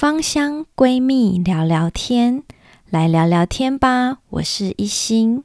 芳香闺蜜聊聊天，来聊聊天吧。我是一心，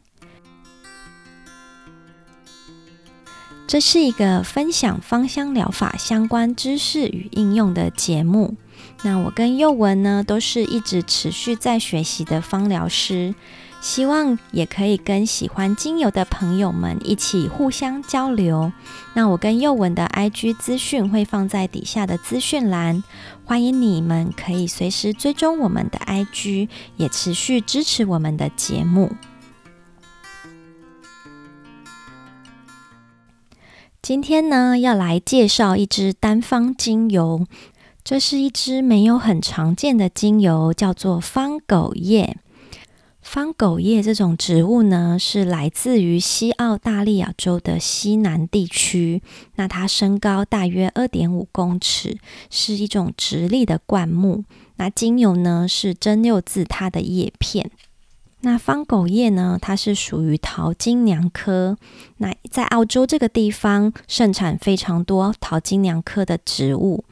这是一个分享芳香疗法相关知识与应用的节目。那我跟佑文呢，都是一直持续在学习的芳疗师。希望也可以跟喜欢精油的朋友们一起互相交流。那我跟佑文的 IG 资讯会放在底下的资讯栏，欢迎你们可以随时追踪我们的 IG，也持续支持我们的节目。今天呢，要来介绍一支单方精油，这是一支没有很常见的精油，叫做方狗叶。方狗叶这种植物呢，是来自于西澳大利亚州的西南地区。那它身高大约二点五公尺，是一种直立的灌木。那精油呢，是蒸馏自它的叶片。那方狗叶呢，它是属于桃金娘科。那在澳洲这个地方，盛产非常多桃金娘科的植物。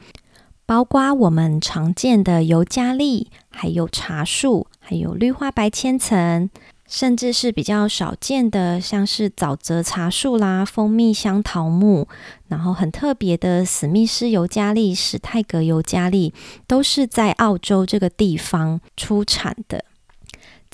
包括我们常见的尤加利，还有茶树，还有绿花白千层，甚至是比较少见的，像是沼泽茶树啦、蜂蜜香桃木，然后很特别的史密斯尤加利、史泰格尤加利，都是在澳洲这个地方出产的。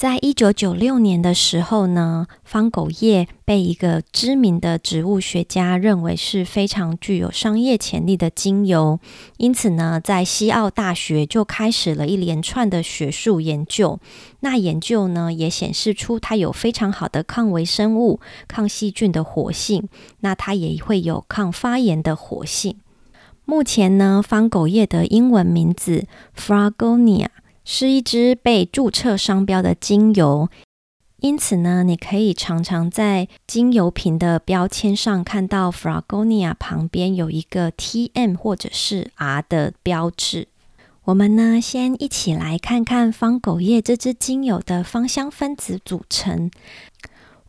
在一九九六年的时候呢，方狗叶被一个知名的植物学家认为是非常具有商业潜力的精油，因此呢，在西澳大学就开始了一连串的学术研究。那研究呢，也显示出它有非常好的抗微生物、抗细菌的活性，那它也会有抗发炎的活性。目前呢，方狗叶的英文名字 Fragonia。是一支被注册商标的精油，因此呢，你可以常常在精油瓶的标签上看到 Fragonia 旁边有一个 TM 或者是 R 的标志。我们呢，先一起来看看方狗叶这支精油的芳香分子组成。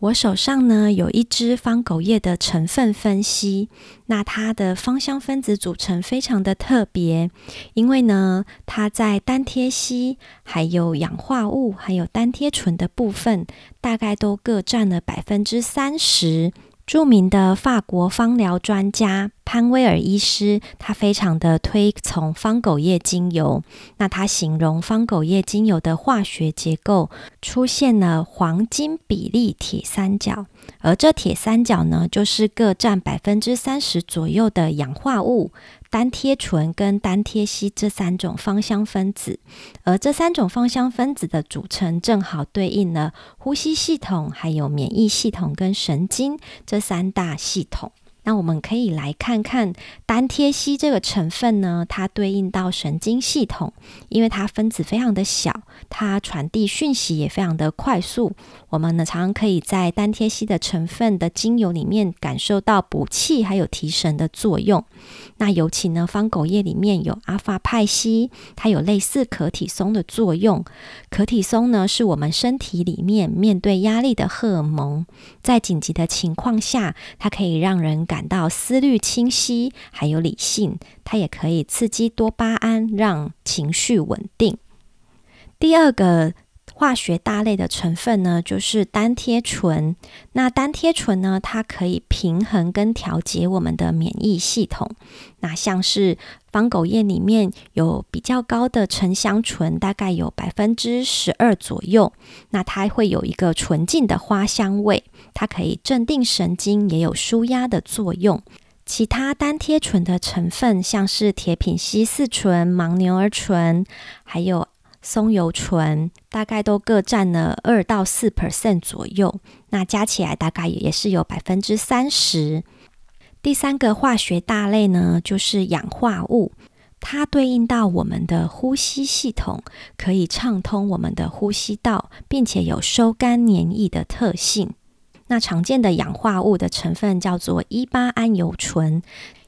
我手上呢，有一支方狗叶的成分分析，那它的芳香分子组成非常的特别，因为呢，它在单萜烯、还有氧化物、还有单萜醇的部分，大概都各占了百分之三十。著名的法国芳疗专家潘威尔医师，他非常的推崇方狗叶精油。那他形容方狗叶精油的化学结构出现了黄金比例铁三角，而这铁三角呢，就是各占百分之三十左右的氧化物。单萜醇跟单萜烯这三种芳香分子，而这三种芳香分子的组成正好对应了呼吸系统、还有免疫系统跟神经这三大系统。那我们可以来看看单萜烯这个成分呢，它对应到神经系统，因为它分子非常的小，它传递讯息也非常的快速。我们呢，常常可以在单萜烯的成分的精油里面感受到补气还有提神的作用。那尤其呢，方狗叶里面有阿法派烯，它有类似可体松的作用。可体松呢，是我们身体里面面对压力的荷尔蒙，在紧急的情况下，它可以让人感到思虑清晰，还有理性。它也可以刺激多巴胺，让情绪稳定。第二个。化学大类的成分呢，就是单萜醇。那单萜醇呢，它可以平衡跟调节我们的免疫系统。那像是方狗叶里面有比较高的沉香醇，大概有百分之十二左右。那它会有一个纯净的花香味，它可以镇定神经，也有舒压的作用。其他单萜醇的成分，像是铁品烯四醇、盲牛儿醇，还有。松油醇大概都各占了二到四 percent 左右，那加起来大概也是有百分之三十。第三个化学大类呢，就是氧化物，它对应到我们的呼吸系统，可以畅通我们的呼吸道，并且有收干黏液的特性。那常见的氧化物的成分叫做一巴胺油醇。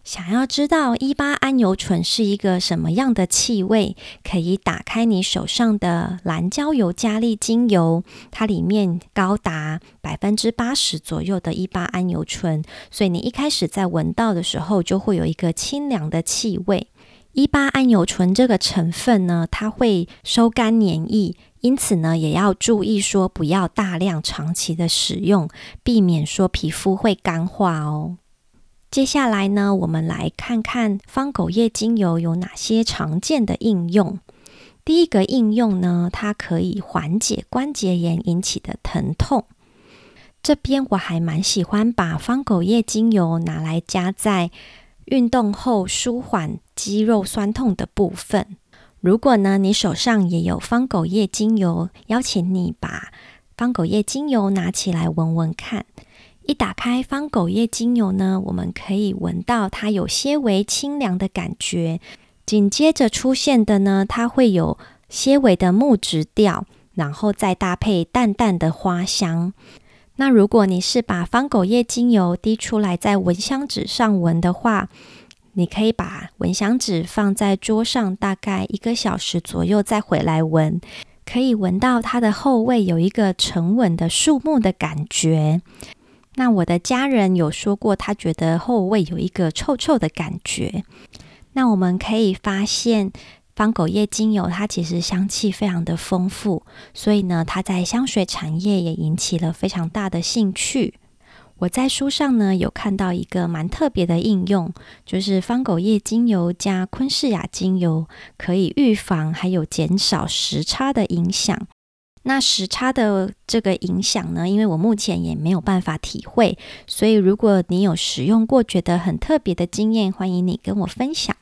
想要知道一八桉油醇是一个什么样的气味，可以打开你手上的蓝椒尤加利精油，它里面高达百分之八十左右的一八桉油醇，所以你一开始在闻到的时候就会有一个清凉的气味。一八桉油醇这个成分呢，它会收干黏液，因此呢，也要注意说不要大量长期的使用，避免说皮肤会干化哦。接下来呢，我们来看看方狗叶精油有哪些常见的应用。第一个应用呢，它可以缓解关节炎引起的疼痛。这边我还蛮喜欢把方狗叶精油拿来加在运动后舒缓肌肉酸痛的部分。如果呢，你手上也有方狗叶精油，邀请你把方狗叶精油拿起来闻闻看。一打开方狗叶精油呢，我们可以闻到它有些微清凉的感觉。紧接着出现的呢，它会有些微的木质调，然后再搭配淡淡的花香。那如果你是把方狗叶精油滴出来在闻香纸上闻的话，你可以把闻香纸放在桌上，大概一个小时左右再回来闻，可以闻到它的后味有一个沉稳的树木的感觉。那我的家人有说过，他觉得后味有一个臭臭的感觉。那我们可以发现，方狗叶精油它其实香气非常的丰富，所以呢，它在香水产业也引起了非常大的兴趣。我在书上呢有看到一个蛮特别的应用，就是方狗叶精油加昆士亚精油可以预防还有减少时差的影响。那时差的这个影响呢，因为我目前也没有办法体会，所以如果你有使用过觉得很特别的经验，欢迎你跟我分享。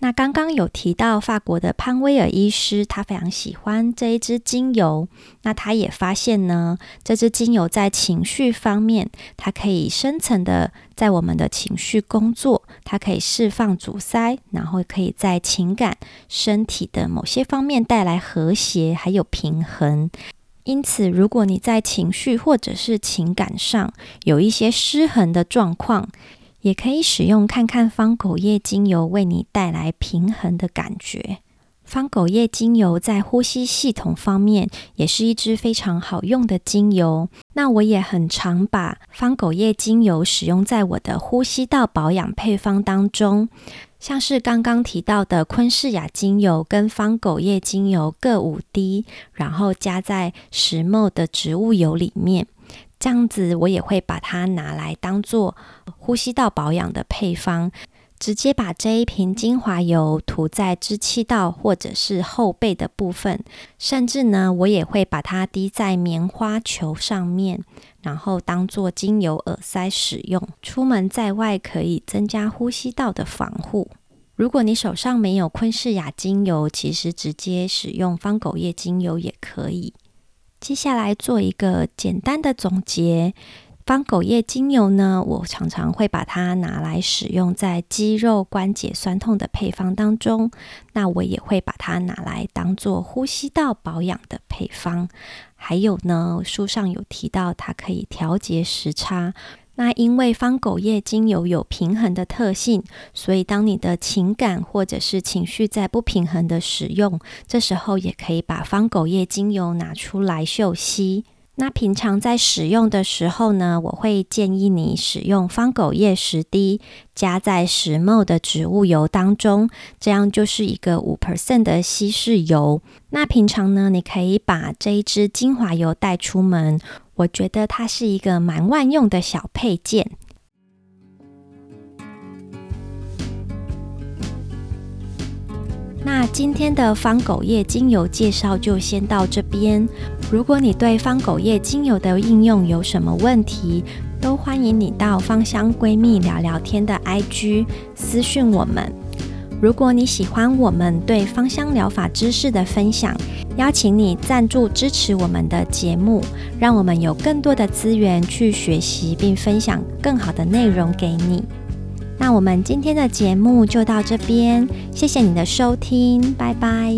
那刚刚有提到法国的潘威尔医师，他非常喜欢这一支精油。那他也发现呢，这支精油在情绪方面，它可以深层的在我们的情绪工作，它可以释放阻塞，然后可以在情感、身体的某些方面带来和谐还有平衡。因此，如果你在情绪或者是情感上有一些失衡的状况，也可以使用看看方狗叶精油，为你带来平衡的感觉。方狗叶精油在呼吸系统方面也是一支非常好用的精油。那我也很常把方狗叶精油使用在我的呼吸道保养配方当中，像是刚刚提到的昆士亚精油跟方狗叶精油各五滴，然后加在石墨的植物油里面。这样子，我也会把它拿来当做呼吸道保养的配方，直接把这一瓶精华油涂在支气道或者是后背的部分，甚至呢，我也会把它滴在棉花球上面，然后当做精油耳塞使用。出门在外可以增加呼吸道的防护。如果你手上没有昆士亚精油，其实直接使用方狗叶精油也可以。接下来做一个简单的总结。方狗叶精油呢，我常常会把它拿来使用在肌肉关节酸痛的配方当中。那我也会把它拿来当做呼吸道保养的配方。还有呢，书上有提到它可以调节时差。那因为方狗叶精油有平衡的特性，所以当你的情感或者是情绪在不平衡的使用，这时候也可以把方狗叶精油拿出来嗅吸。那平常在使用的时候呢，我会建议你使用方狗叶十滴，加在石墨的植物油当中，这样就是一个五 percent 的稀释油。那平常呢，你可以把这一支精华油带出门，我觉得它是一个蛮万用的小配件。那今天的方狗叶精油介绍就先到这边。如果你对方狗叶精油的应用有什么问题，都欢迎你到芳香闺蜜聊聊天的 IG 私讯我们。如果你喜欢我们对芳香疗法知识的分享，邀请你赞助支持我们的节目，让我们有更多的资源去学习并分享更好的内容给你。那我们今天的节目就到这边，谢谢你的收听，拜拜。